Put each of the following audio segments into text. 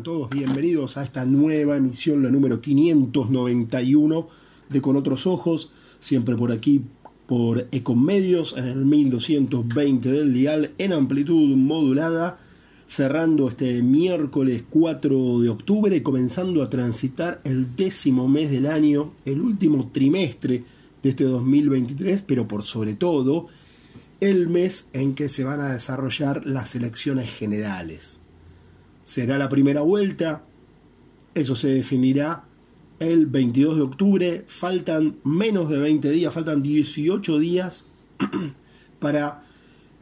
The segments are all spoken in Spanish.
todos bienvenidos a esta nueva emisión, la número 591 de Con Otros Ojos, siempre por aquí por Ecomedios en el 1220 del dial en amplitud modulada, cerrando este miércoles 4 de octubre, comenzando a transitar el décimo mes del año, el último trimestre de este 2023, pero por sobre todo el mes en que se van a desarrollar las elecciones generales será la primera vuelta. Eso se definirá el 22 de octubre. Faltan menos de 20 días, faltan 18 días para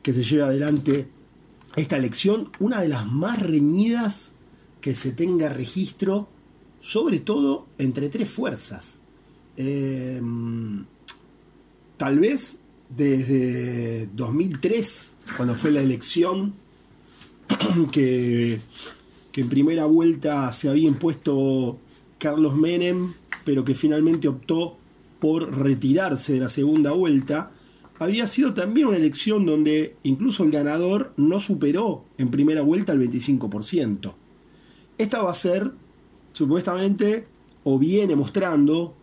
que se lleve adelante esta elección, una de las más reñidas que se tenga registro, sobre todo entre tres fuerzas. Em, tal vez desde 2003, cuando fue la elección que, en primera vuelta se había impuesto Carlos Menem, pero que finalmente optó por retirarse de la segunda vuelta, había sido también una elección donde incluso el ganador no superó en primera vuelta el 25%. Esta va a ser, supuestamente, o viene mostrando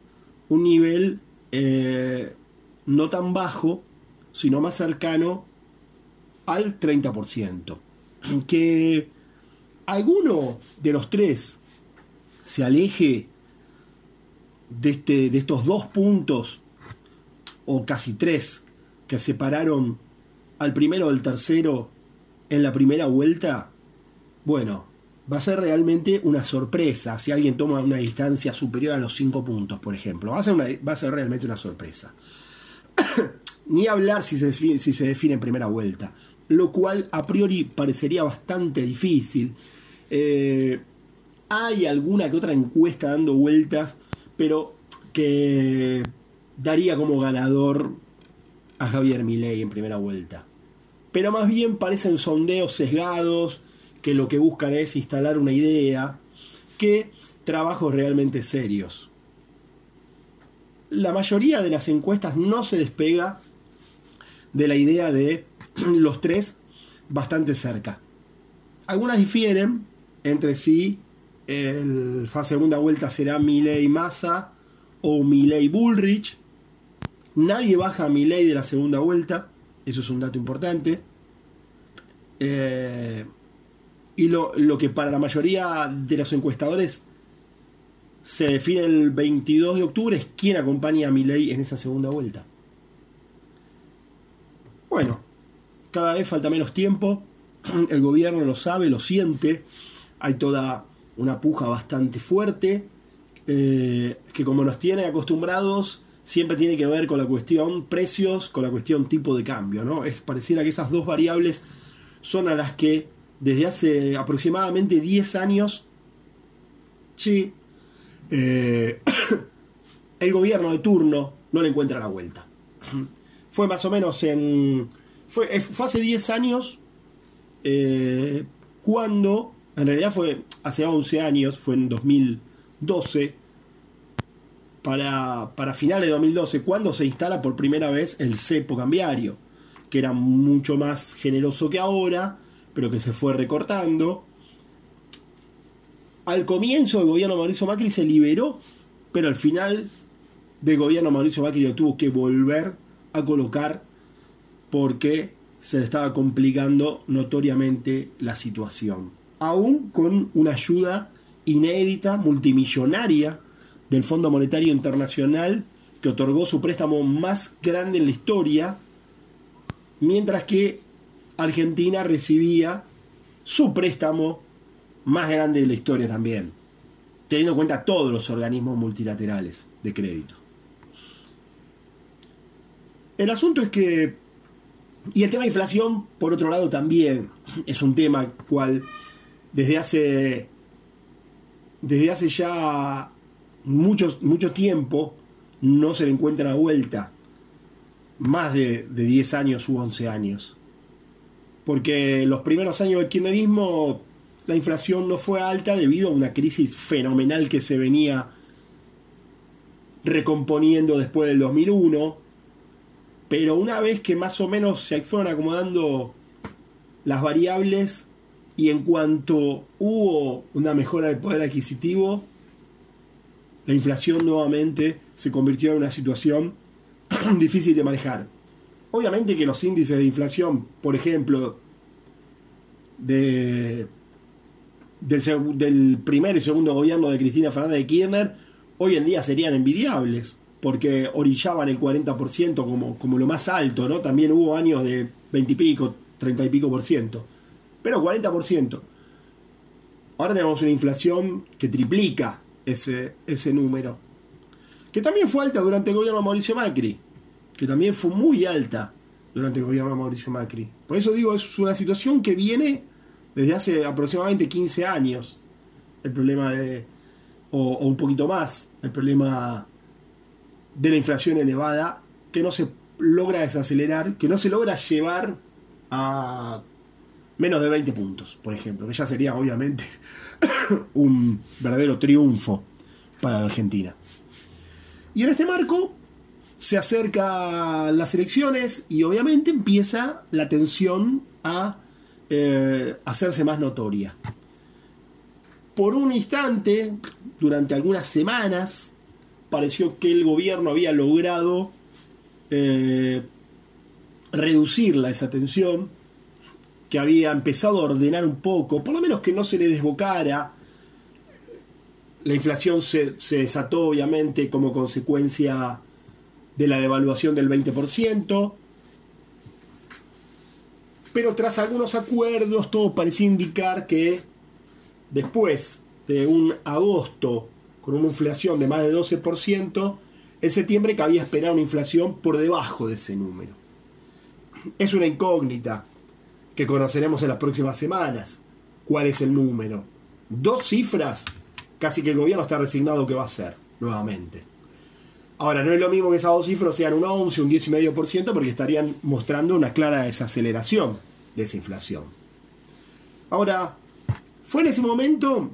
un nivel eh, no tan bajo, sino más cercano al 30% que alguno de los tres se aleje de, este, de estos dos puntos, o casi tres, que separaron al primero del tercero en la primera vuelta, bueno, va a ser realmente una sorpresa si alguien toma una distancia superior a los cinco puntos, por ejemplo. Va a ser, va a ser realmente una sorpresa. Ni hablar si se, si se define en primera vuelta lo cual a priori parecería bastante difícil. Eh, hay alguna que otra encuesta dando vueltas, pero que daría como ganador a Javier Milei en primera vuelta. Pero más bien parecen sondeos sesgados que lo que buscan es instalar una idea que trabajos realmente serios. La mayoría de las encuestas no se despega de la idea de los tres bastante cerca. Algunas difieren entre sí. la segunda vuelta será Milley Massa o Milley Bullrich. Nadie baja a Milley de la segunda vuelta. Eso es un dato importante. Eh, y lo, lo, que para la mayoría de los encuestadores se define el 22 de octubre es quién acompaña a Milley en esa segunda vuelta. Bueno, cada vez falta menos tiempo, el gobierno lo sabe, lo siente, hay toda una puja bastante fuerte, eh, que como nos tiene acostumbrados, siempre tiene que ver con la cuestión precios, con la cuestión tipo de cambio, ¿no? Es pareciera que esas dos variables son a las que desde hace aproximadamente 10 años, sí, eh, el gobierno de turno no le encuentra la vuelta. Fue más o menos en fue, eh, fue hace 10 años eh, cuando, en realidad fue hace 11 años, fue en 2012, para, para finales de 2012, cuando se instala por primera vez el cepo cambiario, que era mucho más generoso que ahora, pero que se fue recortando. Al comienzo del gobierno Mauricio Macri se liberó, pero al final del gobierno Mauricio Macri lo tuvo que volver a colocar porque se le estaba complicando notoriamente la situación. Aún con una ayuda inédita, multimillonaria del Fondo Monetario Internacional, que otorgó su préstamo más grande en la historia, mientras que Argentina recibía su préstamo más grande de la historia también, teniendo en cuenta todos los organismos multilaterales de crédito. El asunto es que y el tema de inflación, por otro lado, también es un tema cual desde hace, desde hace ya mucho, mucho tiempo no se le encuentra vuelta. Más de, de 10 años u 11 años. Porque los primeros años del kirchnerismo la inflación no fue alta debido a una crisis fenomenal que se venía recomponiendo después del 2001 pero una vez que más o menos se fueron acomodando las variables, Y en cuanto hubo una mejora del poder adquisitivo, la inflación nuevamente se convirtió en una situación difícil de manejar. Obviamente que los índices de inflación, por ejemplo, de, del, primer y segundo gobierno de Cristina Fernández de Kirchner, hoy en día serían envidiables, porque orillaban el 40% como, como lo más alto, ¿no? También hubo años de 20 y pico, 30 y pico por ciento. Pero 40%. Ahora tenemos una inflación que triplica ese, ese número. Que también fue alta durante el gobierno de Mauricio Macri. Que también fue muy alta durante el gobierno de Mauricio Macri. Por eso digo, es una situación que viene desde hace aproximadamente 15 años. El problema de. O, o un poquito más. El problema de la inflación elevada que no se logra desacelerar, que no se logra llevar a menos de 20 puntos, por ejemplo, que ya sería obviamente un verdadero triunfo para la Argentina. Y en este marco se acerca las elecciones y obviamente empieza la tensión a eh, hacerse más notoria. Por un instante, durante algunas semanas, pareció que el gobierno había logrado eh, reducirla esa tensión, que había empezado a ordenar un poco, por lo menos que no se le desbocara. La inflación se, se desató obviamente como consecuencia de la devaluación del 20%, pero tras algunos acuerdos todo parecía indicar que después de un agosto con una inflación de más de 12%, en septiembre cabía esperar una inflación por debajo de ese número. Es una incógnita que conoceremos en las próximas semanas. ¿Cuál es el número? Dos cifras, casi que el gobierno está resignado que va a ser, nuevamente. Ahora, no es lo mismo que esas dos cifras sean un 11, un 10,5%, porque estarían mostrando una clara desaceleración de esa inflación. Ahora, fue en ese momento,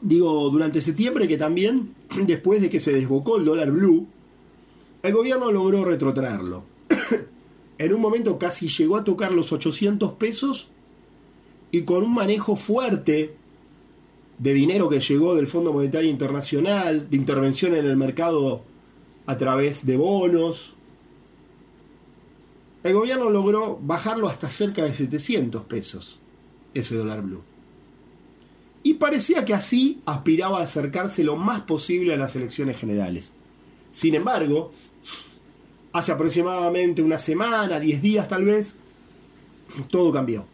digo, durante septiembre, que también, después de que se desbocó el dólar blue, el gobierno logró retrotraerlo. en un momento casi llegó a tocar los 800 pesos y con un manejo fuerte de dinero que llegó del Fondo Monetario Internacional, de intervención en el mercado a través de bonos. El gobierno logró bajarlo hasta cerca de 700 pesos, ese dólar blue. Parecía que así aspiraba a acercarse lo más posible a las elecciones generales. Sin embargo, hace aproximadamente una semana, 10 días tal vez, todo cambió.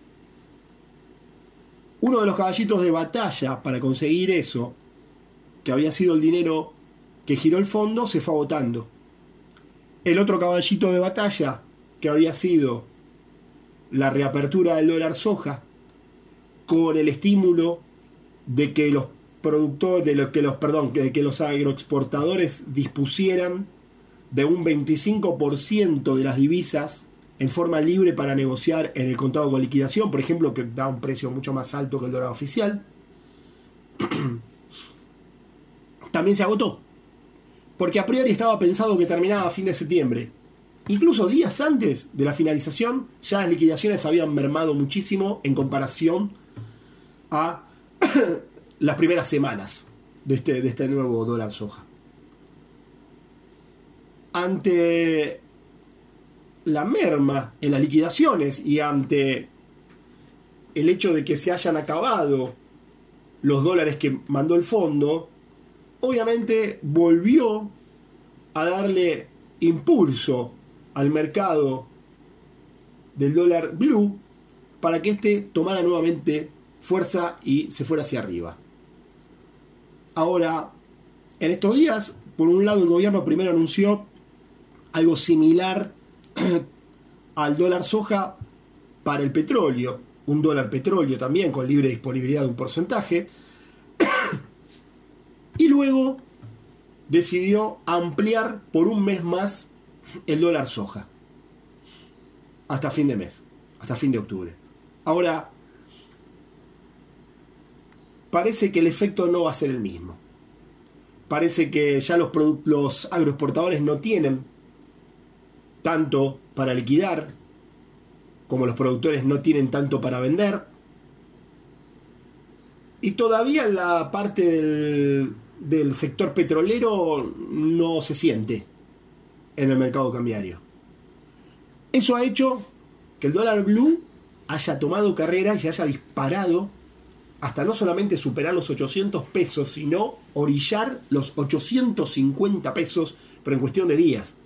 Uno de los caballitos de batalla para conseguir eso, que había sido el dinero que giró el fondo se fue agotando. El otro caballito de batalla, que había sido la reapertura del dólar soja, con el estímulo de que los productores, de lo que los, perdón, de que los agroexportadores dispusieran de un 25% de las divisas en forma libre para negociar en el contado con liquidación, por ejemplo, que da un precio mucho más alto que el dólar oficial, también se agotó porque a priori estaba pensado que terminaba a fin de septiembre. Incluso días antes de la finalización, ya las liquidaciones habían mermado muchísimo en comparación a las primeras semanas de este, de este nuevo dólar soja. Ante la merma en las liquidaciones y ante el hecho de que se hayan acabado los dólares que mandó el fondo, obviamente volvió a darle impulso al mercado del dólar blue para que éste tomara nuevamente fuerza y se fuera hacia arriba. Ahora, en estos días, por un lado el gobierno primero anunció algo similar al dólar soja para el petróleo, un dólar petróleo también con libre disponibilidad de un porcentaje, y luego decidió ampliar por un mes más el dólar soja. Hasta fin de mes, hasta fin de octubre. Ahora, parece que el efecto no va a ser el mismo. Parece que ya los, agroexportadores no tienen tanto para liquidar, como los productores no tienen tanto para vender. Y todavía la parte del, del sector petrolero no se siente en el mercado cambiario. Eso ha hecho que el dólar blue haya tomado carrera y haya disparado hasta no solamente superar los 800 pesos, sino orillar los 850 pesos, pero en cuestión de días.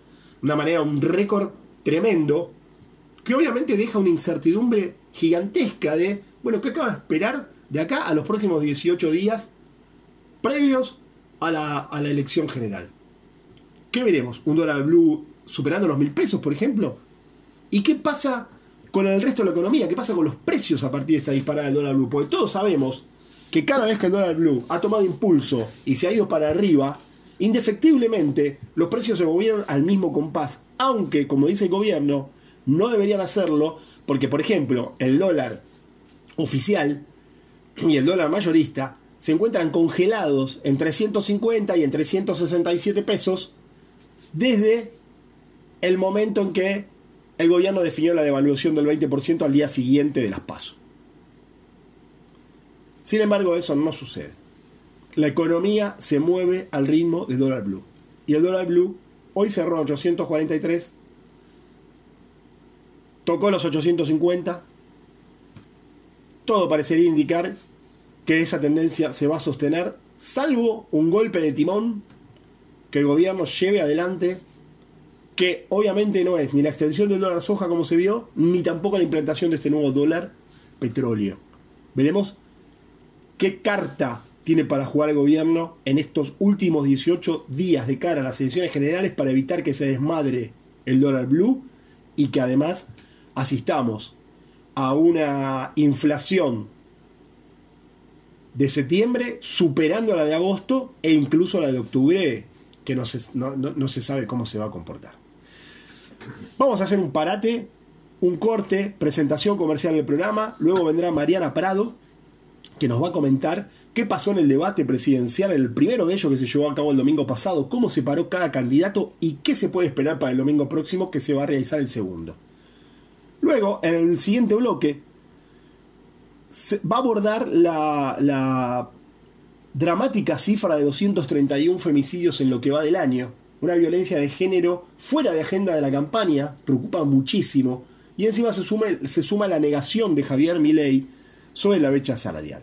Una manera, un récord tremendo, que obviamente deja una incertidumbre gigantesca de, bueno, ¿qué acaba de esperar de acá a los próximos 18 días previos a la, a la elección general? ¿Qué veremos? ¿Un dólar blue superando los mil pesos, por ejemplo? ¿Y qué pasa con el resto de la economía? ¿Qué pasa con los precios a partir de esta disparada del dólar blue? Porque todos sabemos que cada vez que el dólar blue ha tomado impulso y se ha ido para arriba, indefectiblemente los precios se movieron al mismo compás. Aunque, como dice el gobierno, no deberían hacerlo porque, por ejemplo, el dólar oficial y el dólar mayorista se encuentran congelados en 350 y en 367 pesos desde el momento en que el gobierno definió la devaluación del 20% al día siguiente de las pasos. Sin embargo, eso no sucede. La economía se mueve al ritmo del dólar blue. Y el dólar blue hoy cerró 843, tocó los 850. Todo parecería indicar que esa tendencia se va a sostener, salvo un golpe de timón que el gobierno lleve adelante que obviamente no es ni la extensión del dólar soja como se vio, ni tampoco la implantación de este nuevo dólar petróleo. Veremos qué carta tiene para jugar el gobierno en estos últimos 18 días de cara a las elecciones generales para evitar que se desmadre el dólar blue y que además asistamos a una inflación de septiembre superando la de agosto e incluso la de octubre que no se, no se sabe cómo se va a comportar. Vamos a hacer un parate, un corte, presentación comercial del programa. Luego vendrá Mariana Prado, que nos va a comentar qué pasó en el debate presidencial, el primero de ellos que se llevó a cabo el domingo pasado, cómo se paró cada candidato y qué se puede esperar para el domingo próximo que se va a realizar el segundo. Luego, en el siguiente bloque, se va a abordar la, la dramática cifra de 231 femicidios en lo que va del año, una violencia de género fuera de agenda de la campaña, preocupa muchísimo, y encima se suma, se suma la negación de Javier Milei sobre la brecha salarial.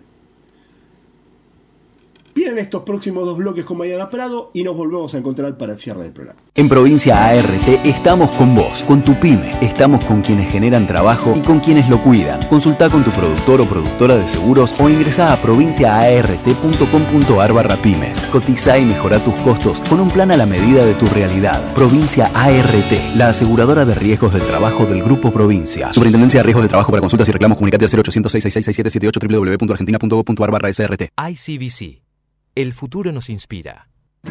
Vienen estos próximos dos bloques con Mariana Prado y nos volvemos a encontrar para el cierre del programa. En Provincia ART estamos con vos, con tu pyme, estamos con quienes generan trabajo y con quienes lo cuidan. Consulta con tu productor o productora de seguros o ingresa a provinciaart.com.ar barra pymes. Cotiza y mejora tus costos con un plan a la medida de tu realidad. Provincia ART, la aseguradora de riesgos del trabajo del Grupo Provincia. Superintendencia de Riesgos de Trabajo para consultas y reclamos comunicate al 0800 666 www.argentina.gov.ar barra SRT. ICBC el futuro nos inspira.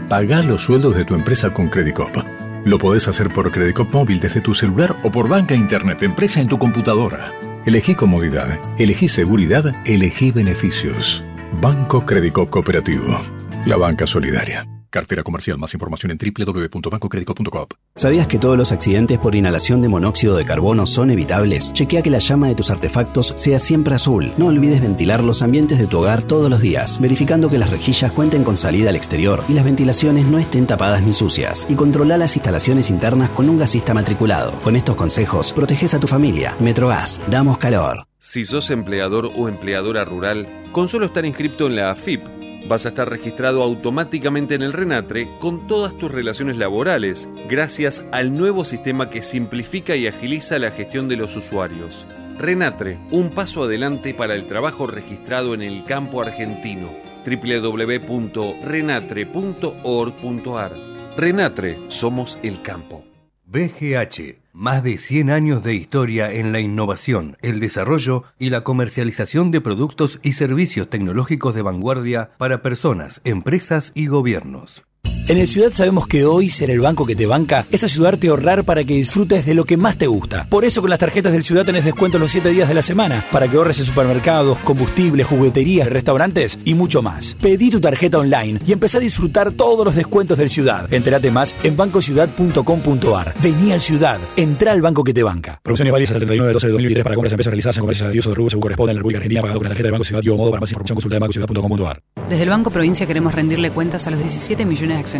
Paga los sueldos de tu empresa con Credicop. Lo podés hacer por Credicop móvil desde tu celular o por banca internet empresa en tu computadora. Elegí comodidad, elegí seguridad, elegí beneficios. Banco Credicop Cooperativo. La banca solidaria. Cartera comercial. Más información en www.bancocredico.com. ¿Sabías que todos los accidentes por inhalación de monóxido de carbono son evitables? Chequea que la llama de tus artefactos sea siempre azul. No olvides ventilar los ambientes de tu hogar todos los días, verificando que las rejillas cuenten con salida al exterior y las ventilaciones no estén tapadas ni sucias. Y controla las instalaciones internas con un gasista matriculado. Con estos consejos, proteges a tu familia. Metrogas, damos calor. Si sos empleador o empleadora rural, con solo estar inscripto en la AFIP, vas a estar registrado automáticamente en el RENATRE con todas tus relaciones laborales, gracias al nuevo sistema que simplifica y agiliza la gestión de los usuarios. RENATRE, un paso adelante para el trabajo registrado en el campo argentino. www.renatre.org.ar RENATRE, somos el campo. BGH, más de 100 años de historia en la innovación, el desarrollo y la comercialización de productos y servicios tecnológicos de vanguardia para personas, empresas y gobiernos. En el Ciudad sabemos que hoy ser el banco que te banca es ayudarte a ahorrar para que disfrutes de lo que más te gusta. Por eso con las tarjetas del Ciudad tenés descuento los 7 días de la semana para que ahorres en supermercados, combustibles, jugueterías, restaurantes y mucho más. Pedí tu tarjeta online y empezá a disfrutar todos los descuentos del Ciudad. Entérate más en bancociudad.com.ar. Vení al Ciudad. Entra al banco que te banca. Promociones válidas hasta el 31 de 12 de 2023 para compras empresas realizadas en comercios de Dios o de rubro según corresponde en la República Argentina pagado con la tarjeta de Banco Ciudad y o modo para más información consulta de bancociudad.com.ar. Desde el Banco Provincia queremos rendirle cuentas a los 17 millones de accionistas,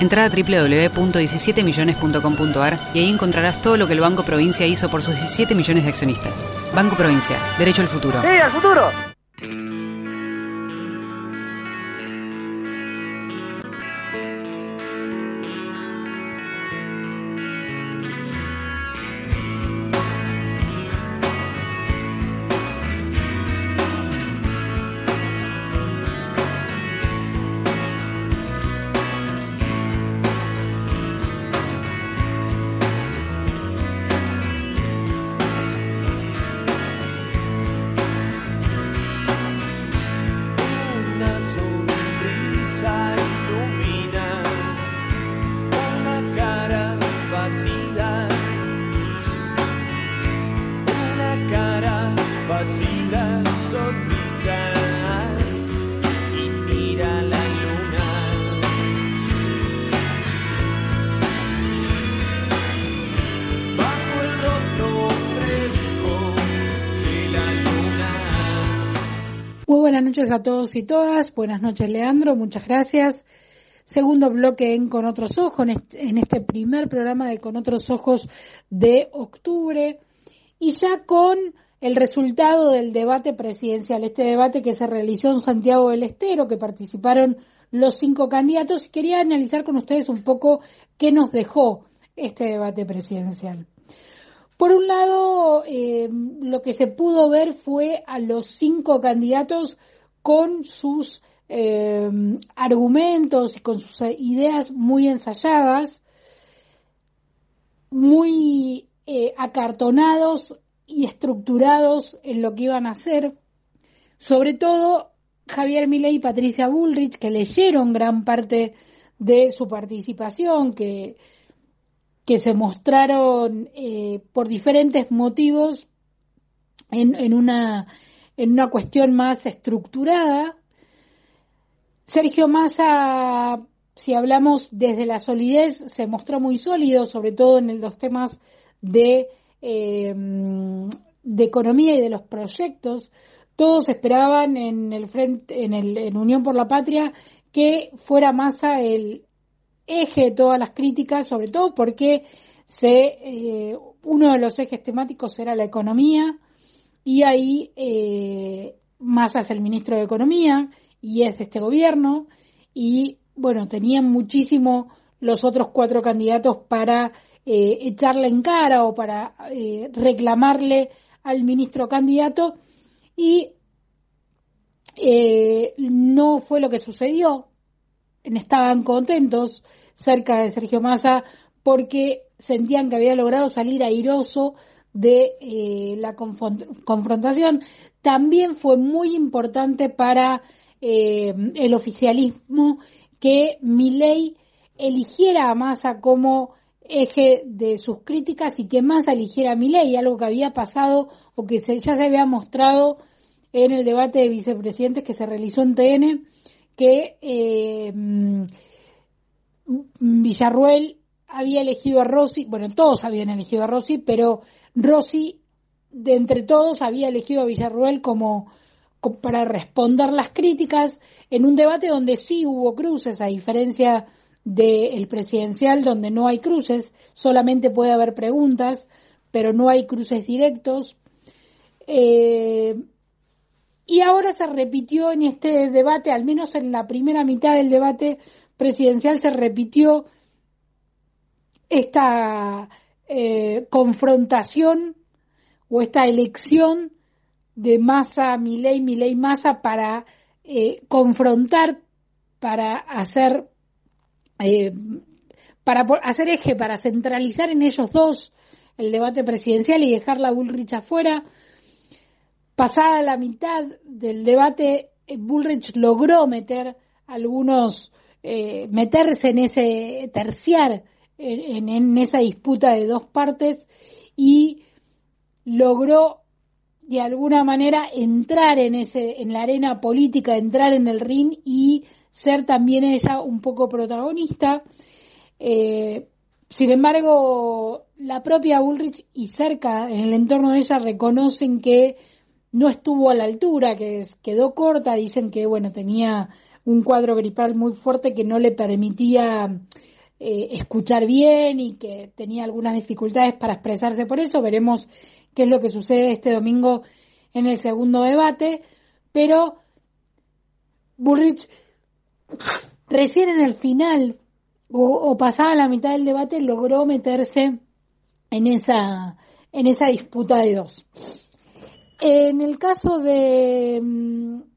Entra a www.17millones.com.ar y ahí encontrarás todo lo que el Banco Provincia hizo por sus 17 millones de accionistas. Banco Provincia, derecho al futuro. ¡Sí, al futuro! Noches a todos y todas. Buenas noches, Leandro. Muchas gracias. Segundo bloque en Con Otros Ojos, en este, primer programa de Con Otros Ojos de octubre. Y ya con el resultado del debate presidencial, este debate que se realizó en Santiago del Estero, que participaron los cinco candidatos, y quería analizar con ustedes un poco qué nos dejó este debate presidencial. Por un lado, eh, lo que se pudo ver fue a los cinco candidatos con sus eh, argumentos y con sus ideas muy ensayadas, muy eh, acartonados y estructurados en lo que iban a hacer. Sobre todo Javier Milei y Patricia Bullrich, que leyeron gran parte de su participación, que que se mostraron eh, por diferentes motivos en, una, en una cuestión más estructurada. Sergio Massa, si hablamos desde la solidez, se mostró muy sólido, sobre todo en los temas de, eh, de economía y de los proyectos. Todos esperaban en el frente, en, el, Unión por la Patria que fuera Massa el, eje de todas las críticas, sobre todo porque se, eh, uno de los ejes temáticos era la economía y ahí eh, Massa es el ministro de Economía y es de este gobierno. Y bueno, tenían muchísimo los otros cuatro candidatos para eh, echarle en cara o para eh, reclamarle al ministro candidato. Y eh, no fue lo que sucedió. Estaban contentos cerca de Sergio Massa porque sentían que había logrado salir airoso de eh, la confront confrontación. También fue muy importante para eh, el oficialismo que Milei eligiera a Massa como eje de sus críticas y que Massa eligiera a Milei, algo que había pasado o que se, ya se había mostrado en el debate de vicepresidentes que se realizó en TN que eh, Villarruel había elegido a Rossi, bueno, todos habían elegido a Rossi, pero Rossi, de entre todos, había elegido a Villarruel como, para responder las críticas en un debate donde sí hubo cruces, a diferencia del presidencial, donde no hay cruces, solamente puede haber preguntas, pero no hay cruces directos. Eh, y ahora se repitió en este debate, al menos en la primera mitad del debate presidencial, se repitió esta eh, confrontación o esta elección de Massa, Milei, Milei, Massa para eh, confrontar, para hacer, eh, para hacer eje, para centralizar en ellos dos el debate presidencial y dejar la Bullrich afuera. Pasada la mitad del debate, Bullrich logró meter algunos, meterse en ese, terciar en, esa disputa de dos partes y logró de alguna manera entrar en ese en la arena política, entrar en el ring y ser también ella un poco protagonista. Eh, sin embargo, la propia Ulrich y cerca en el entorno de ella reconocen que no estuvo a la altura, que quedó corta, dicen que bueno tenía un cuadro gripal muy fuerte que no le permitía eh, escuchar bien y que tenía algunas dificultades para expresarse por eso. Veremos qué es lo que sucede este domingo en el segundo debate, pero Bullrich recién en el final o, pasaba la mitad del debate logró meterse en esa en esa disputa de dos. En el caso de,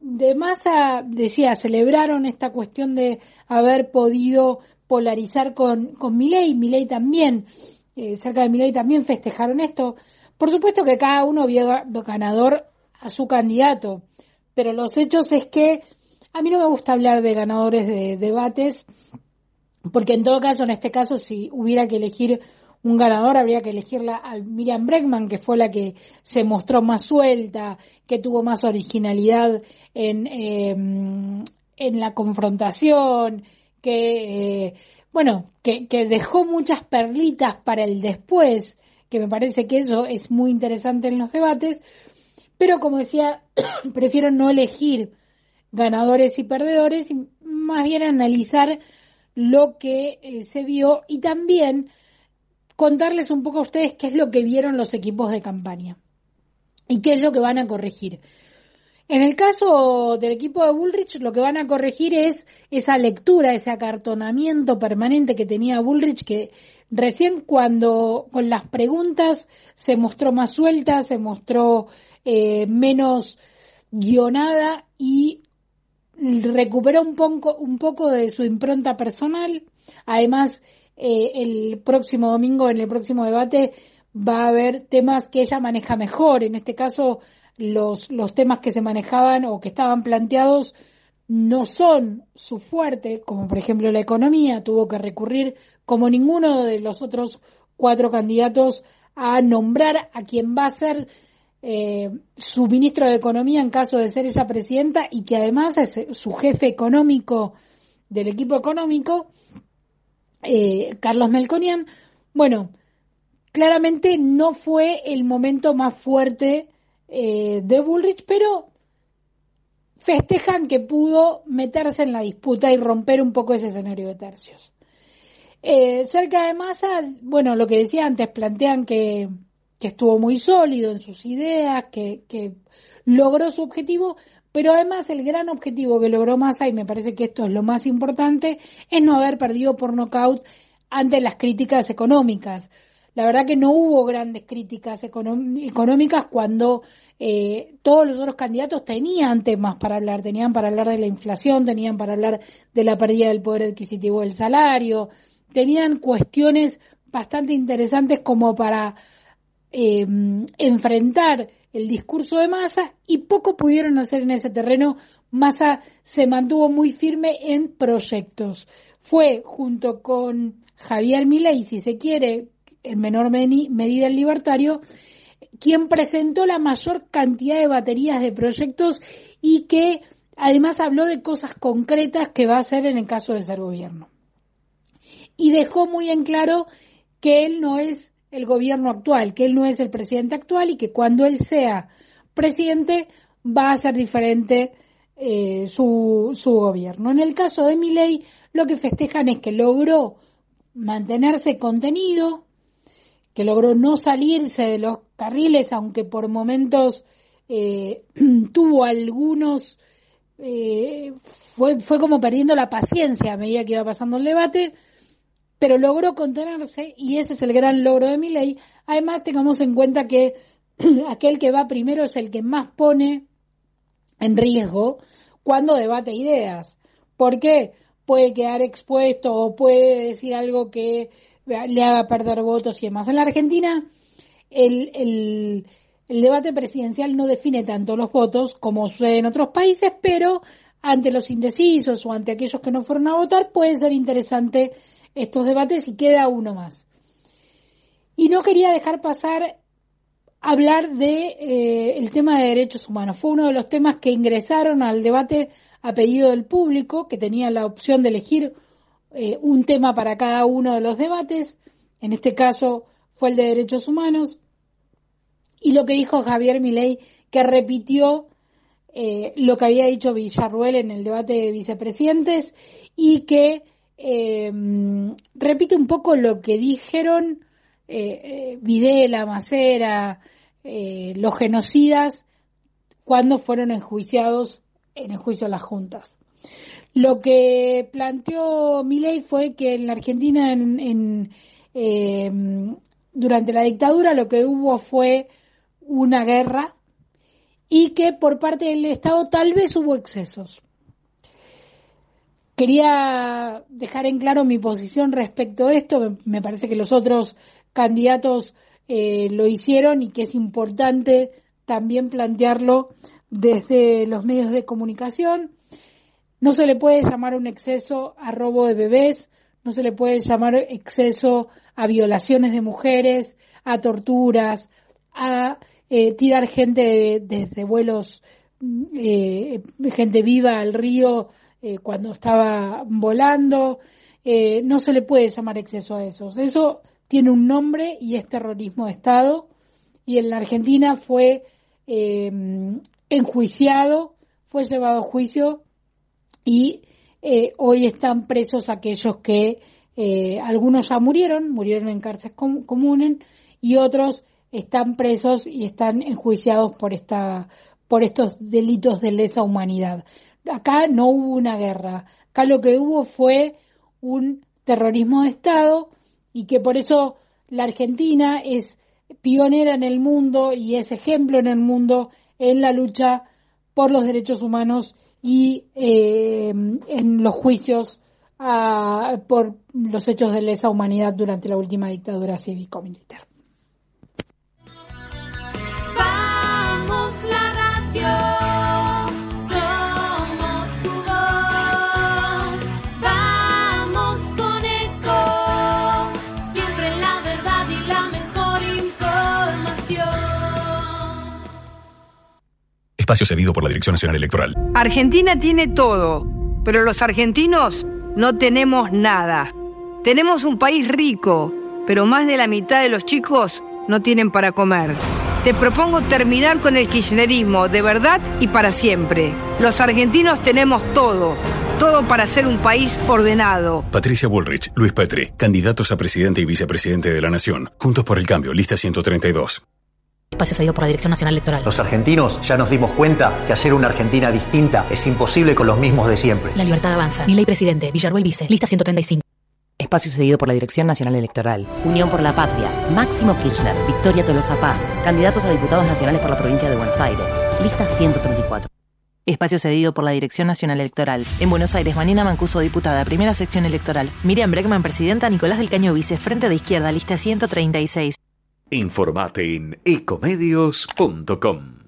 de Massa, decía, celebraron esta cuestión de haber podido polarizar con, con Milei, Milei también, eh, cerca de Milei también festejaron esto. Por supuesto que cada uno vio ganador a su candidato, pero los hechos es que a mí no me gusta hablar de ganadores de debates, porque en todo caso, en este caso, si hubiera que elegir un ganador, habría que elegirla a Miriam Bregman, que fue la que se mostró más suelta, que tuvo más originalidad en, em, en la confrontación, que, eh, bueno, que, que dejó muchas perlitas para el después, que me parece que eso es muy interesante en los debates, pero como decía, prefiero no elegir ganadores y perdedores y más bien analizar lo que eh, se vio y también contarles un poco a ustedes qué es lo que vieron los equipos de campaña y qué es lo que van a corregir. En el caso del equipo de Bullrich, lo que van a corregir es esa lectura, ese acartonamiento permanente que tenía Bullrich, que Recién cuando con las preguntas se mostró más suelta, se mostró eh, menos guionada y recuperó un poco, un poco de su impronta personal. Además, eh, el próximo domingo, en el próximo debate, va a haber temas que ella maneja mejor. En este caso, los, los temas que se manejaban o que estaban planteados no son su fuerte, como por ejemplo la economía, tuvo que recurrir como ninguno de los otros cuatro candidatos a nombrar a quien va a ser eh, su ministro de Economía en caso de ser ella presidenta y que además es su jefe económico del equipo económico, eh, Carlos Melconian. Bueno, claramente no fue el momento más fuerte eh, de Bullrich, pero festejan que pudo meterse en la disputa y romper un poco ese escenario de tercios. Eh, cerca de Massa, bueno, lo que decía antes, plantean que, que estuvo muy sólido en sus ideas, que, que, logró su objetivo, pero además el gran objetivo que logró Massa, y me parece que esto es lo más importante, es no haber perdido por nocaut ante las críticas económicas. La verdad que no hubo grandes críticas económicas cuando eh, todos los otros candidatos tenían temas para hablar, tenían para hablar de la inflación, tenían para hablar de la pérdida del poder adquisitivo del salario, tenían cuestiones bastante interesantes como para eh, enfrentar el discurso de Massa y poco pudieron hacer en ese terreno. Massa se mantuvo muy firme en proyectos. Fue junto con Javier Milei, si se quiere, en menor medida el libertario, quien presentó la mayor cantidad de baterías de proyectos y que además habló de cosas concretas que va a hacer en el caso de ser gobierno y dejó muy en claro que él no es el gobierno actual, que él no es el presidente actual y que cuando él sea presidente va a ser diferente eh, su, su gobierno. En el caso de Milei, lo que festejan es que logró mantenerse contenido, que logró no salirse de los carriles, aunque por momentos eh, tuvo algunos, eh, fue, fue como perdiendo la paciencia a medida que iba pasando el debate, pero logró contenerse y ese es el gran logro de mi ley. Además, tengamos en cuenta que aquel que va primero es el que más pone en riesgo cuando debate ideas. ¿Por qué? Puede quedar expuesto o puede decir algo que le haga perder votos y demás. En la Argentina, el, el, debate presidencial no define tanto los votos como sucede en otros países, pero ante los indecisos o ante aquellos que no fueron a votar puede ser interesante estos debates y queda uno más. Y no quería dejar pasar hablar de eh, el tema de derechos humanos. Fue uno de los temas que ingresaron al debate a pedido del público, que tenía la opción de elegir eh, un tema para cada uno de los debates. En este caso fue el de derechos humanos. Y lo que dijo Javier Milei, que repitió eh, lo que había dicho Villarruel en el debate de vicepresidentes y que repite un poco lo que dijeron eh, Videla, Macera, eh, los genocidas, cuando fueron enjuiciados en el juicio de las juntas. Lo que planteó Milei fue que en la Argentina, en, eh, durante la dictadura, lo que hubo fue una guerra y que por parte del Estado tal vez hubo excesos. Quería dejar en claro mi posición respecto a esto. Me parece que los otros candidatos eh, lo hicieron y que es importante también plantearlo desde los medios de comunicación. No se le puede llamar un exceso a robo de bebés, no se le puede llamar exceso a violaciones de mujeres, a torturas, a eh, tirar gente desde vuelos, eh, gente viva al río cuando estaba volando. no se le puede llamar exceso a eso. Eso tiene un nombre y es terrorismo de Estado. Y en la Argentina fue eh, enjuiciado, fue llevado a juicio y eh, hoy están presos aquellos que eh, algunos ya murieron, murieron en cárceles comunes y otros están presos y están enjuiciados por esta por estos delitos de lesa humanidad. Acá no hubo una guerra, acá lo que hubo fue un terrorismo de Estado y que por eso la Argentina es pionera en el mundo y es ejemplo en el mundo en la lucha por los derechos humanos y eh, en los juicios por los hechos de lesa humanidad durante la última dictadura cívico-militar. Espacio cedido por la Dirección Nacional Electoral. Argentina tiene todo, pero los argentinos no tenemos nada. Tenemos un país rico, pero más de la mitad de los chicos no tienen para comer. Te propongo terminar con el kirchnerismo de verdad y para siempre. Los argentinos tenemos todo, todo para ser un país ordenado. Patricia Bullrich, Luis Petri, candidatos a presidente y vicepresidente de la Nación. Juntos por el cambio, lista 132. Espacio cedido por la Dirección Nacional Electoral. Los argentinos ya nos dimos cuenta que hacer una Argentina distinta es imposible con los mismos de siempre. La libertad avanza. Mi ley presidente, Villarruel Vice, lista 135. Espacio cedido por la Dirección Nacional Electoral. Unión por la Patria. Máximo Kirchner. Victoria Tolosa Paz. Candidatos a diputados nacionales por la provincia de Buenos Aires. Lista 134. Espacio cedido por la Dirección Nacional Electoral. En Buenos Aires, Manina Mancuso, diputada, primera sección electoral. Miriam Breckman, presidenta. Nicolás del Caño, vice, frente de izquierda, lista 136. Informate en ecomedios.com.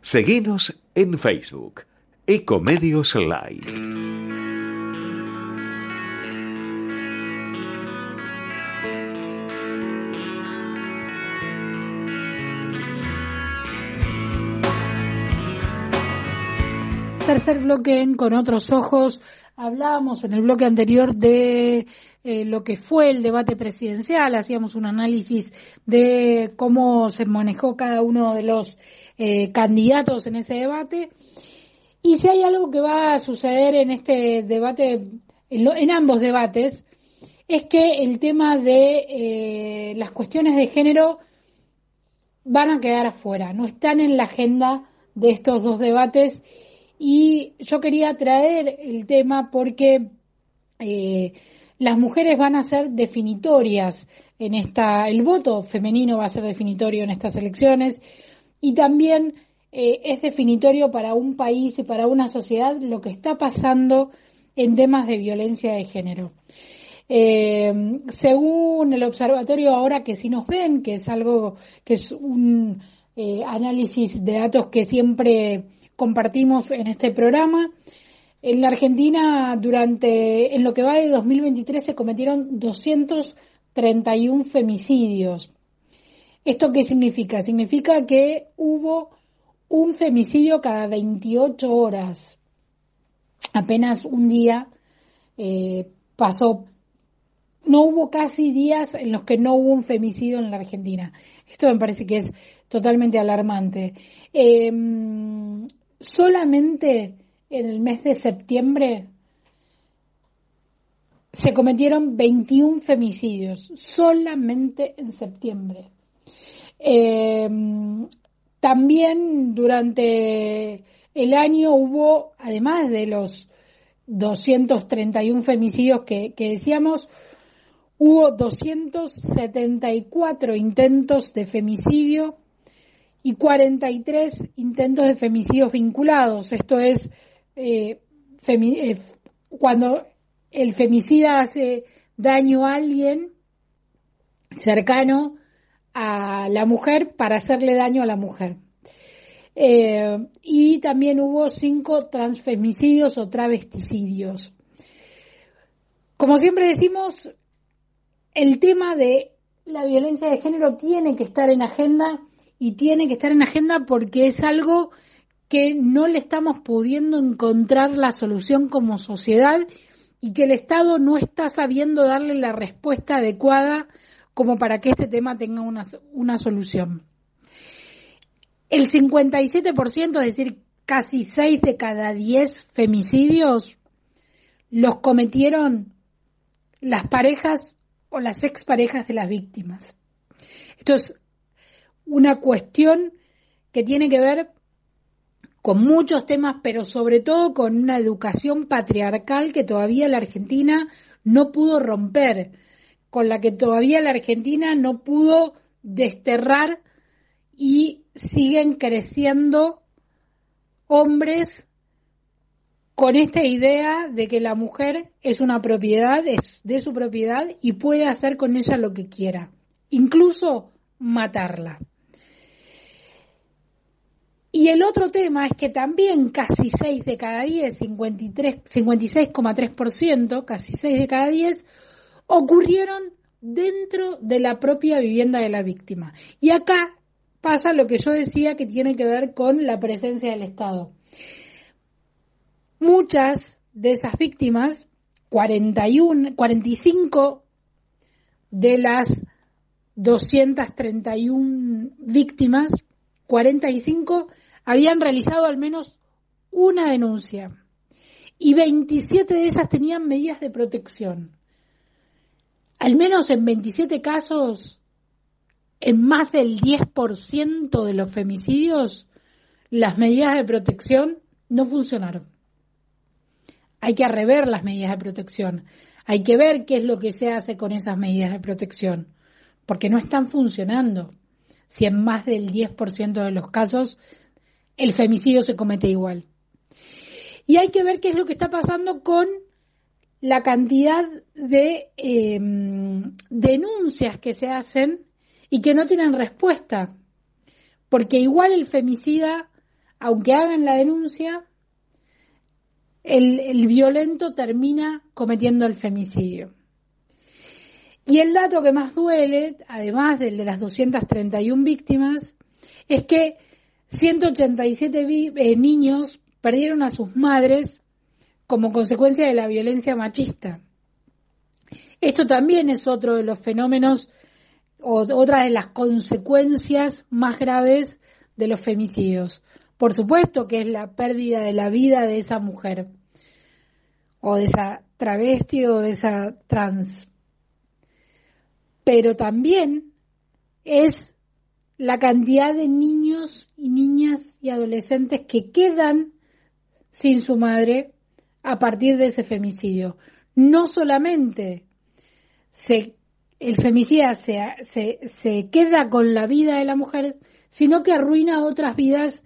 Seguinos en Facebook, Ecomedios Live. tercer bloque en Con otros ojos. Hablábamos en el bloque anterior de eh, lo que fue el debate presidencial, hacíamos un análisis de cómo se manejó cada uno de los eh, candidatos en ese debate. Y si hay algo que va a suceder en este debate, en, ambos debates, es que el tema de eh, las cuestiones de género van a quedar afuera, no están en la agenda de estos dos debates. Y yo quería traer el tema porque las mujeres van a ser definitorias en esta, el voto femenino va a ser definitorio en estas elecciones, y también eh, es definitorio para un país y para una sociedad lo que está pasando en temas de violencia de género. Eh, según el observatorio ahora que sí nos ven, que es algo que es un eh, análisis de datos que siempre compartimos en este programa, en la Argentina durante en lo que va de 2023 se cometieron 231 femicidios. ¿Esto qué significa? Significa que hubo un femicidio cada 28 horas. Apenas un día eh, pasó, no hubo casi días en los que no hubo un femicidio en la Argentina. Esto me parece que es totalmente alarmante. Em, solamente en el mes de septiembre se cometieron 21 femicidios, solamente en septiembre. Em, también durante el año hubo, además de los 231 femicidios que, que decíamos, hubo 274 intentos de femicidio y 43 intentos de femicidios vinculados. Esto es eh, eh, cuando el femicida hace daño a alguien cercano a la mujer para hacerle daño a la mujer. Eh, y también hubo cinco transfemicidios o travesticidios. Como siempre decimos, el tema de la violencia de género tiene que estar en agenda y tiene que estar en agenda porque es algo que no le estamos pudiendo encontrar la solución como sociedad y que el Estado no está sabiendo darle la respuesta adecuada como para que este tema tenga una, una solución. El 57%, es decir, casi 6 de cada 10 femicidios, los cometieron las parejas o las exparejas de las víctimas. Esto es una cuestión que tiene que ver con muchos temas, pero sobre todo con una educación patriarcal que todavía la Argentina no pudo romper con la que todavía la Argentina no pudo desterrar y siguen creciendo hombres con esta idea de que la mujer es una propiedad, es de su propiedad y puede hacer con ella lo que quiera, incluso matarla. Y el otro tema es que también casi 6 de cada 10, 56,3%, casi 6 de cada 10, ocurrieron dentro de la propia vivienda de la víctima. Y acá pasa lo que yo decía que tiene que ver con la presencia del Estado. Muchas de esas víctimas, 41, 45 de las 231 víctimas, 45 habían realizado al menos una denuncia y 27 de esas tenían medidas de protección al menos en 27 casos, en más del 10% de los femicidios, las medidas de protección no funcionaron. Hay que rever las medidas de protección. Hay que ver qué es lo que se hace con esas medidas de protección, porque no están funcionando. Si en más del 10% de los casos el femicidio se comete igual. Y hay que ver qué es lo que está pasando con la cantidad de em, denuncias que se hacen y que no tienen respuesta. Porque igual el femicida, aunque hagan la denuncia, el, el violento termina cometiendo el femicidio. Y el dato que más duele, además del de las 231 víctimas, es que 187 eh, niños perdieron a sus madres como consecuencia de la violencia machista. Esto también es otro de los fenómenos o otra de las consecuencias más graves de los femicidios. Por supuesto que es la pérdida de la vida de esa mujer o de esa travesti o de esa trans. Pero también es la cantidad de niños y niñas y adolescentes que quedan sin su madre a partir de ese femicidio. No solamente el femicida se queda con la vida de la mujer, sino que arruina otras vidas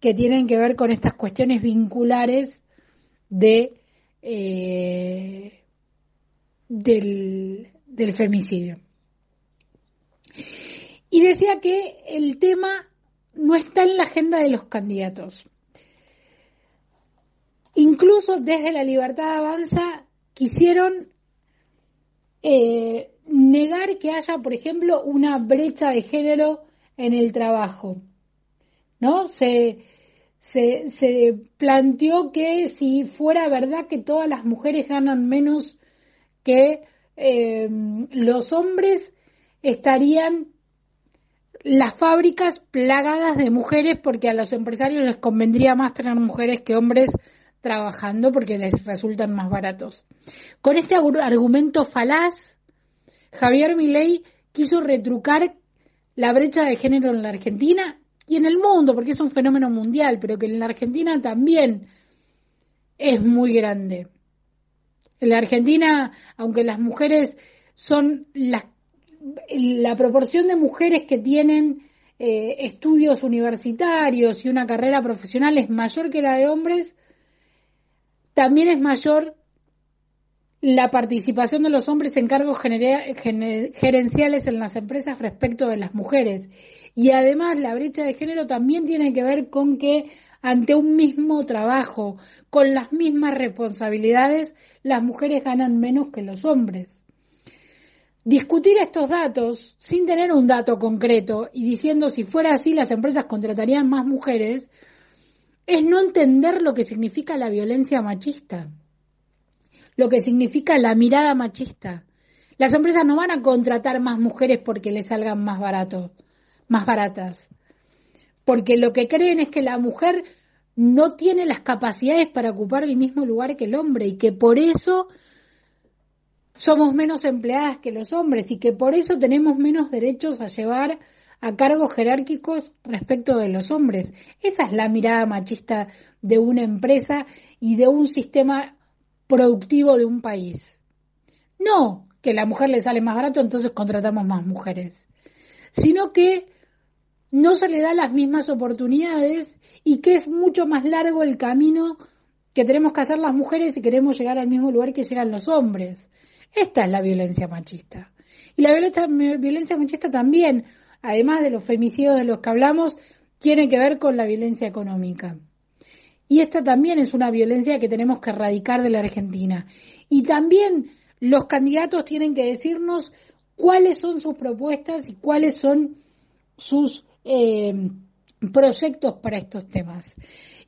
que tienen que ver con estas cuestiones vinculares de eh, del, del femicidio. Y decía que el tema no está en la agenda de los candidatos. Incluso desde la Libertad Avanza quisieron eh, negar que haya, por ejemplo, una brecha de género en el trabajo. ¿No? Se, se, planteó que si fuera verdad que todas las mujeres ganan menos que eh, los hombres, estarían las fábricas plagadas de mujeres porque a los empresarios les convendría más tener mujeres que hombres trabajando porque les resultan más baratos. Con este argumento falaz, Javier Milei quiso retrucar la brecha de género en la Argentina y en el mundo, porque es un fenómeno mundial, pero que en la Argentina también es muy grande. En la Argentina, aunque las mujeres son las la proporción de mujeres que tienen eh, estudios universitarios y una carrera profesional es mayor que la de hombres, también es mayor la participación de los hombres en cargos gerenciales en las empresas respecto de las mujeres. Y además la brecha de género también tiene que ver con que ante un mismo trabajo, con las mismas responsabilidades, las mujeres ganan menos que los hombres. Discutir estos datos sin tener un dato concreto y diciendo si fuera así las empresas contratarían más mujeres es no entender lo que significa la violencia machista, lo que significa la mirada machista. Las empresas no van a contratar más mujeres porque les salgan más baratos, más baratas, porque lo que creen es que la mujer no tiene las capacidades para ocupar el mismo lugar que el hombre y que por eso somos menos empleadas que los hombres y que por eso tenemos menos derechos a llevar a cargos jerárquicos respecto de los hombres. Esa es la mirada machista de una empresa y de un sistema productivo de un país. No que a la mujer le sale más barato, entonces contratamos más mujeres, sino que no se le da las mismas oportunidades y que es mucho más largo el camino que tenemos que hacer las mujeres si queremos llegar al mismo lugar que llegan los hombres. Esta es la violencia machista. Y la violencia, machista también, además de los femicidios de los que hablamos, tiene que ver con la violencia económica. Y esta también es una violencia que tenemos que erradicar de la Argentina. Y también los candidatos tienen que decirnos cuáles son sus propuestas y cuáles son sus eh, proyectos para estos temas.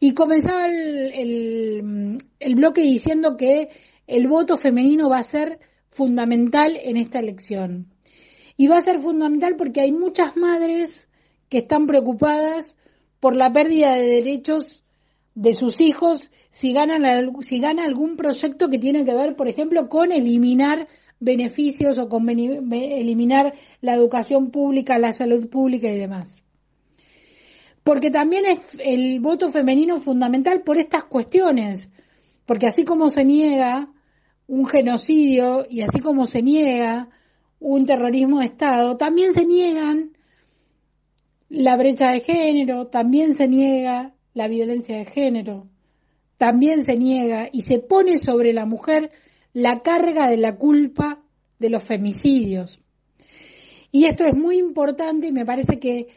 Y comenzaba el, el bloque diciendo que el voto femenino va a ser fundamental en esta elección. Y va a ser fundamental porque hay muchas madres que están preocupadas por la pérdida de derechos de sus hijos si ganan si gana algún proyecto que tiene que ver, por ejemplo, con eliminar beneficios o con eliminar la educación pública, la salud pública y demás. Porque también es el voto femenino fundamental por estas cuestiones, porque así como se niega un genocidio y así como se niega un terrorismo de Estado, también se niegan la brecha de género, también se niega la violencia de género, también se niega y se pone sobre la mujer la carga de la culpa de los femicidios. Y esto es muy importante y me parece que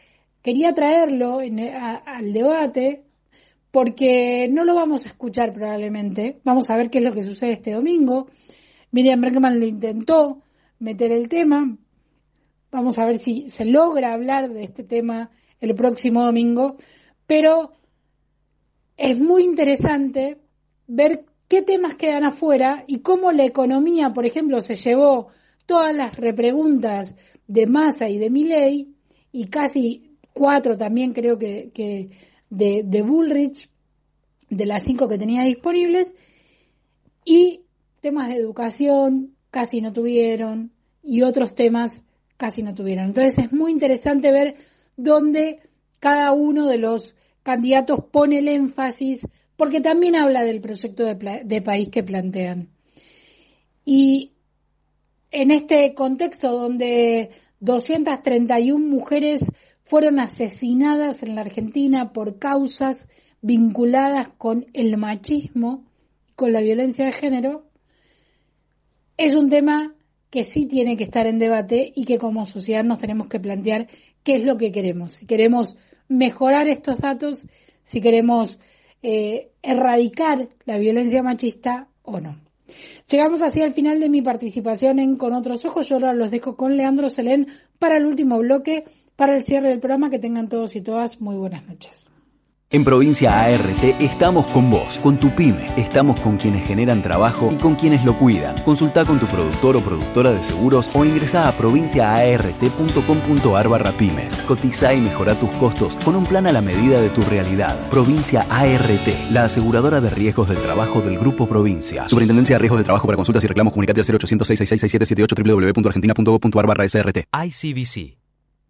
quería traerlo al debate porque no lo vamos a escuchar probablemente. Vamos a ver qué es lo que sucede este domingo. Miriam Bergman lo intentó meter el tema. Vamos a ver si se logra hablar de este tema el próximo domingo. Pero es muy interesante ver qué temas quedan afuera y cómo la economía, por ejemplo, se llevó todas las repreguntas de Massa y de Milley y casi cuatro también creo que, que de, de Bullrich, de las cinco que tenía disponibles, y temas de educación casi no tuvieron, y otros temas casi no tuvieron. Entonces es muy interesante ver dónde cada uno de los candidatos pone el énfasis, porque también habla del proyecto de, de país que plantean. Y en este contexto donde 231 mujeres fueron asesinadas en la Argentina por causas vinculadas con el machismo, con la violencia de género, es un tema que sí tiene que estar en debate y que como sociedad nos tenemos que plantear qué es lo que queremos. Si queremos mejorar estos datos, si queremos eh, erradicar la violencia machista o no. Llegamos así al final de mi participación en Con otros ojos. Yo ahora los dejo con Leandro Selén para el último bloque, para el cierre del programa. Que tengan todos y todas muy buenas noches. En Provincia ART estamos con vos, con tu pyme, estamos con quienes generan trabajo y con quienes lo cuidan. Consulta con tu productor o productora de seguros o ingresa a provinciaart.com.ar barra pymes. Cotiza y mejora tus costos con un plan a la medida de tu realidad. Provincia ART, la aseguradora de riesgos del trabajo del Grupo Provincia. Superintendencia de Riesgos del Trabajo para consultas y reclamos comunicate al 0800 666 www.argentina.gov.ar barra SRT. ICBC.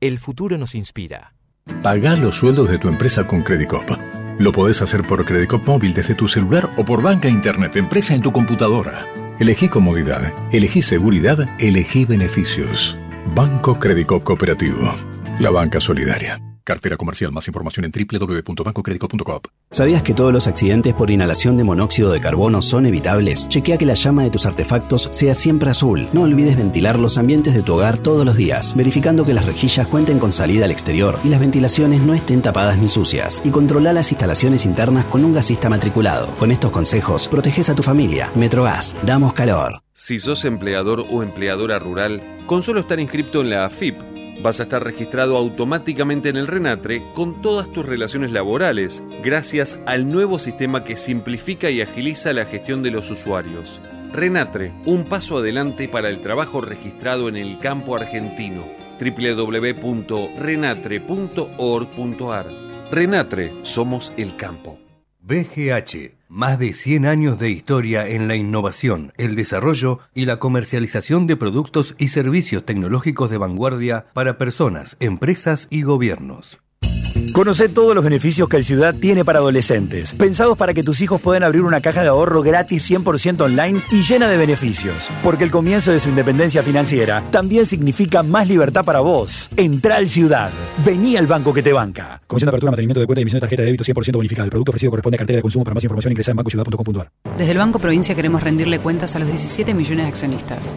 El futuro nos inspira. Pagá los sueldos de tu empresa con Credicop. Lo podés hacer por Credicop móvil desde tu celular o por banca internet empresa en tu computadora. Elegí comodidad, elegí seguridad, elegí beneficios. Banco Credicop Cooperativo. La banca solidaria. Cartera comercial. Más información en www.bancocredico.com. ¿Sabías que todos los accidentes por inhalación de monóxido de carbono son evitables? Chequea que la llama de tus artefactos sea siempre azul. No olvides ventilar los ambientes de tu hogar todos los días, verificando que las rejillas cuenten con salida al exterior y las ventilaciones no estén tapadas ni sucias. Y controla las instalaciones internas con un gasista matriculado. Con estos consejos, proteges a tu familia. Metrogas, damos calor. Si sos empleador o empleadora rural, con solo estar inscrito en la AFIP, vas a estar registrado automáticamente en el RENATRE con todas tus relaciones laborales, gracias al nuevo sistema que simplifica y agiliza la gestión de los usuarios. RENATRE, un paso adelante para el trabajo registrado en el campo argentino. www.renatre.org.ar RENATRE, somos el campo. BGH, más de 100 años de historia en la innovación, el desarrollo y la comercialización de productos y servicios tecnológicos de vanguardia para personas, empresas y gobiernos. Conoce todos los beneficios que el Ciudad tiene para adolescentes, pensados para que tus hijos puedan abrir una caja de ahorro gratis 100% online y llena de beneficios. Porque el comienzo de su independencia financiera también significa más libertad para vos. Entra al Ciudad. Vení al banco que te banca. Comisión de apertura, mantenimiento de cuenta y emisión de tarjeta de débito 100% bonificada. El producto ofrecido corresponde a cartera de consumo. Para más información ingresa en bancociudad.com.ar. Desde el Banco Provincia queremos rendirle cuentas a los 17 millones de accionistas,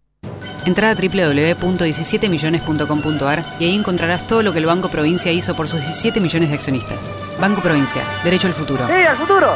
Entra a www.17millones.com.ar y ahí encontrarás todo lo que el Banco Provincia hizo por sus 17 millones de accionistas. Banco Provincia, derecho al futuro. ¡Sí, al futuro!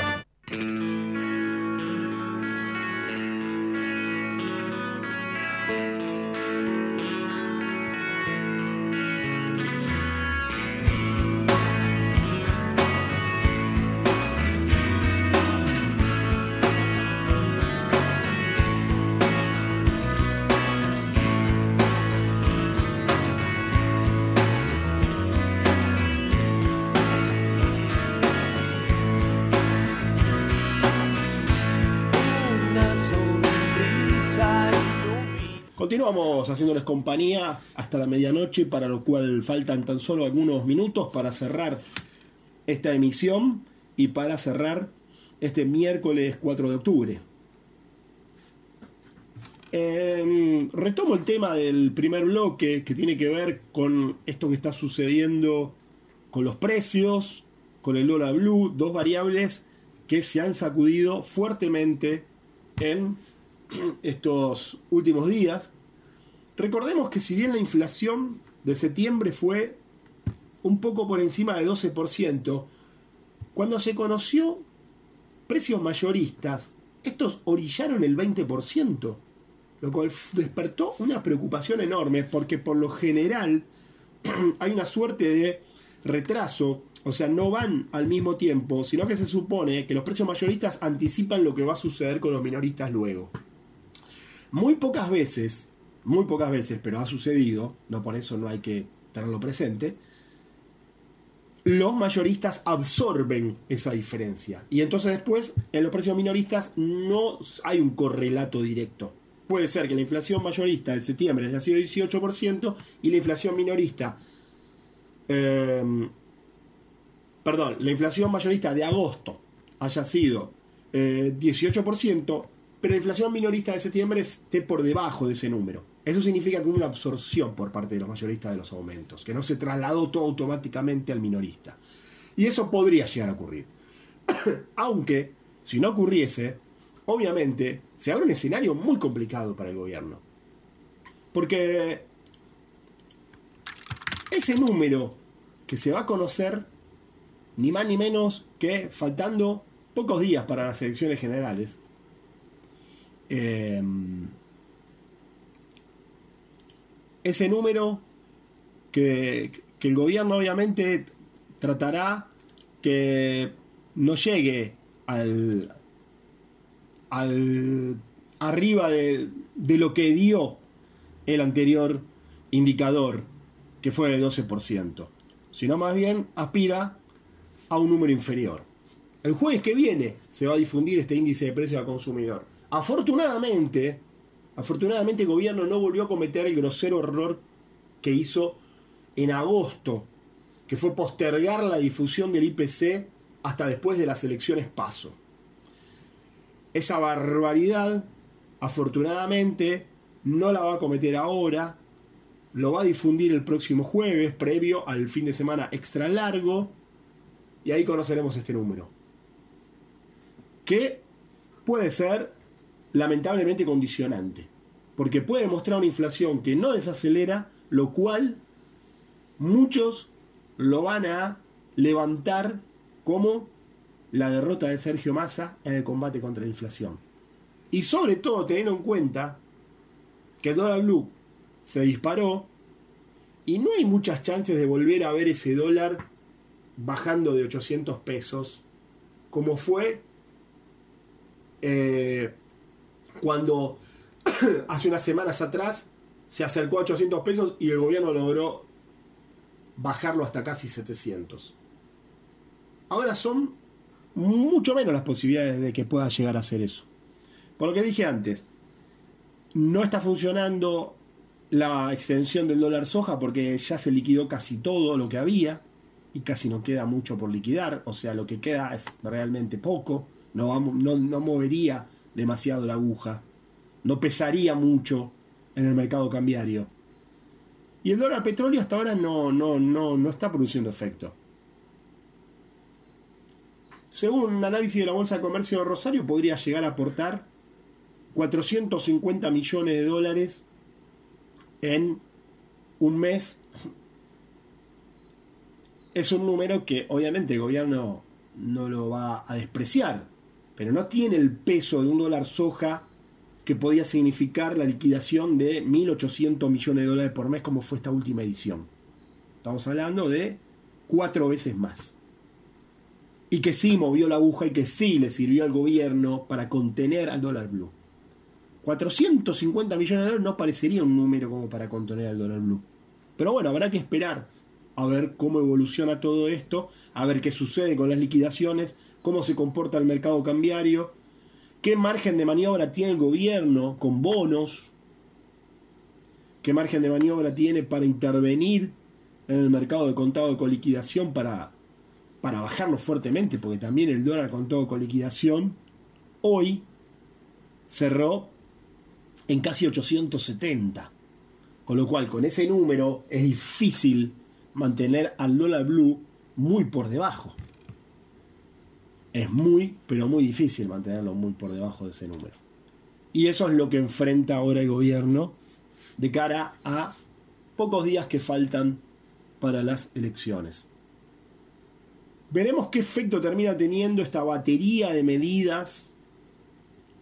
Continuamos haciéndoles compañía hasta la medianoche, para lo cual faltan tan solo algunos minutos para cerrar esta emisión y para cerrar este miércoles 4 de octubre. Eh, retomo el tema del primer bloque que tiene que ver con esto que está sucediendo con los precios, con el dólar blue, dos variables que se han sacudido fuertemente en estos últimos días. Recordemos que si bien la inflación de septiembre fue un poco por encima de 12%, cuando se conoció precios mayoristas, estos orillaron el 20%, lo cual despertó una preocupación enorme porque por lo general hay una suerte de retraso, o sea, no van al mismo tiempo, sino que se supone que los precios mayoristas anticipan lo que va a suceder con los minoristas luego. Muy pocas veces, muy pocas veces, pero ha sucedido, no por eso no hay que tenerlo presente, los mayoristas absorben esa diferencia. Y entonces después, en los precios minoristas, no hay un correlato directo. puede ser que la inflación mayorista de septiembre haya sido 18% y la inflación minorista, eh, perdón, la inflación mayorista de agosto haya sido eh, 18%, pero la inflación minorista de septiembre esté por debajo de ese número. Eso significa que hubo una absorción por parte de los mayoristas de los aumentos, que no se trasladó todo automáticamente al minorista. Y eso podría llegar a ocurrir. Aunque, si no ocurriese, obviamente se abre un escenario muy complicado para el gobierno. Porque ese número que se va a conocer, ni más ni menos que faltando pocos días para las elecciones generales, eh, ese número que, el gobierno obviamente tratará que no llegue al, arriba de, lo que dio el anterior indicador, que fue de 12%, sino más bien aspira a un número inferior. El jueves que viene se va a difundir este índice de precio al consumidor. Afortunadamente, afortunadamente el gobierno no volvió a cometer el grosero error que hizo en agosto, que fue postergar la difusión del IPC hasta después de las elecciones paso. Esa barbaridad, afortunadamente, no la va a cometer ahora, lo va a difundir el próximo jueves, previo al fin de semana extra largo, y ahí conoceremos este número. Que puede ser lamentablemente condicionante, porque puede mostrar una inflación que no desacelera, lo cual muchos lo van a levantar como la derrota de Sergio Massa en el combate contra la inflación. Y sobre todo teniendo en cuenta que el dólar blue se disparó y no hay muchas chances de volver a ver ese dólar bajando de 800 pesos como fue eh, cuando hace unas semanas atrás se acercó a 800 pesos y el gobierno logró bajarlo hasta casi 700. Ahora son mucho menos las posibilidades de que pueda llegar a hacer eso. Por lo que dije antes, no está funcionando la extensión del dólar soja porque ya se liquidó casi todo lo que había y casi no queda mucho por liquidar, o sea, lo que queda es realmente poco, no, no, no movería demasiado la aguja, no pesaría mucho en el mercado cambiario. Y el dólar petróleo hasta ahora no, no, no, no está produciendo efecto. Según un análisis de la Bolsa de Comercio de Rosario, podría llegar a aportar 450 millones de dólares en un mes. Es un número que obviamente el gobierno no lo va a despreciar, pero no tiene el peso de un dólar soja que podía significar la liquidación de 1.800 millones de dólares por mes como fue esta última edición. Estamos hablando de cuatro veces más. Y que sí movió la aguja y que sí le sirvió al gobierno para contener al dólar blue. 450 millones de dólares no parecería un número como para contener al dólar blue. Pero bueno, habrá que esperar a ver cómo evoluciona todo esto, a ver qué sucede con las liquidaciones, cómo se comporta el mercado cambiario, qué margen de maniobra tiene el gobierno con bonos, qué margen de maniobra tiene para intervenir en el mercado de contado con liquidación para, para bajarlo fuertemente, porque también el dólar contado con liquidación hoy cerró en casi 870. Con lo cual, con ese número es difícil mantener al dólar blue muy por debajo. Es muy, pero muy difícil mantenerlo muy por debajo de ese número. Y eso es lo que enfrenta ahora el gobierno de cara a pocos días que faltan para las elecciones. Veremos qué efecto termina teniendo esta batería de medidas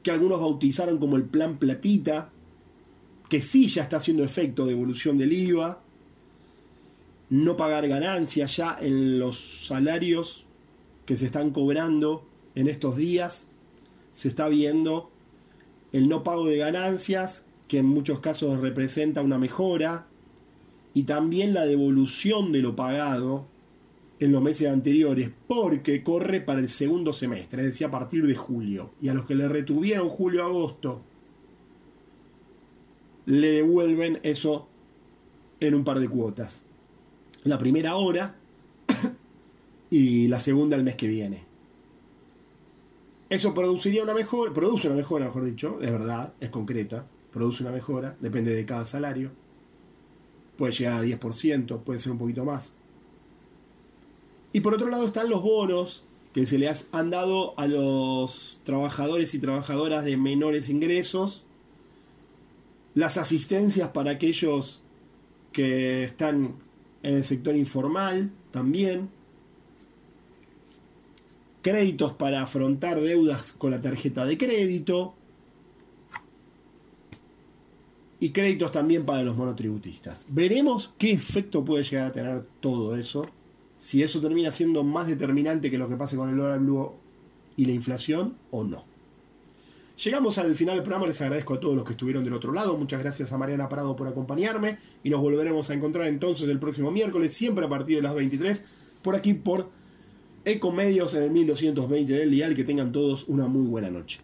que algunos bautizaron como el plan platita, que sí ya está haciendo efecto de evolución del IVA, no pagar ganancias ya en los salarios que se están cobrando en estos días, se está viendo el no pago de ganancias, que en muchos casos representa una mejora, y también la devolución de lo pagado en los meses anteriores, porque corre para el segundo semestre, es decir, a partir de julio. Y a los que le retuvieron julio-agosto le devuelven eso en un par de cuotas. La primera hora y la segunda el mes que viene. Eso produciría una mejora, produce una mejora, mejor dicho, es verdad, es concreta, produce una mejora, depende de cada salario. Puede llegar a 10%, puede ser un poquito más. Y por otro lado están los bonos que se les han dado a los trabajadores y trabajadoras de menores ingresos, las asistencias para aquellos que están en el sector informal también, créditos para afrontar deudas con la tarjeta de crédito y créditos también para los monotributistas. Veremos qué efecto puede llegar a tener todo eso, si eso termina siendo más determinante que lo que pase con el dólar blue y la inflación o no. Llegamos al final del programa, les agradezco a todos los que estuvieron del otro lado, muchas gracias a Mariana Prado por acompañarme y nos volveremos a encontrar entonces el próximo miércoles, siempre a partir de las 23, por aquí por Ecomedios en el 1220 del dial, que tengan todos una muy buena noche.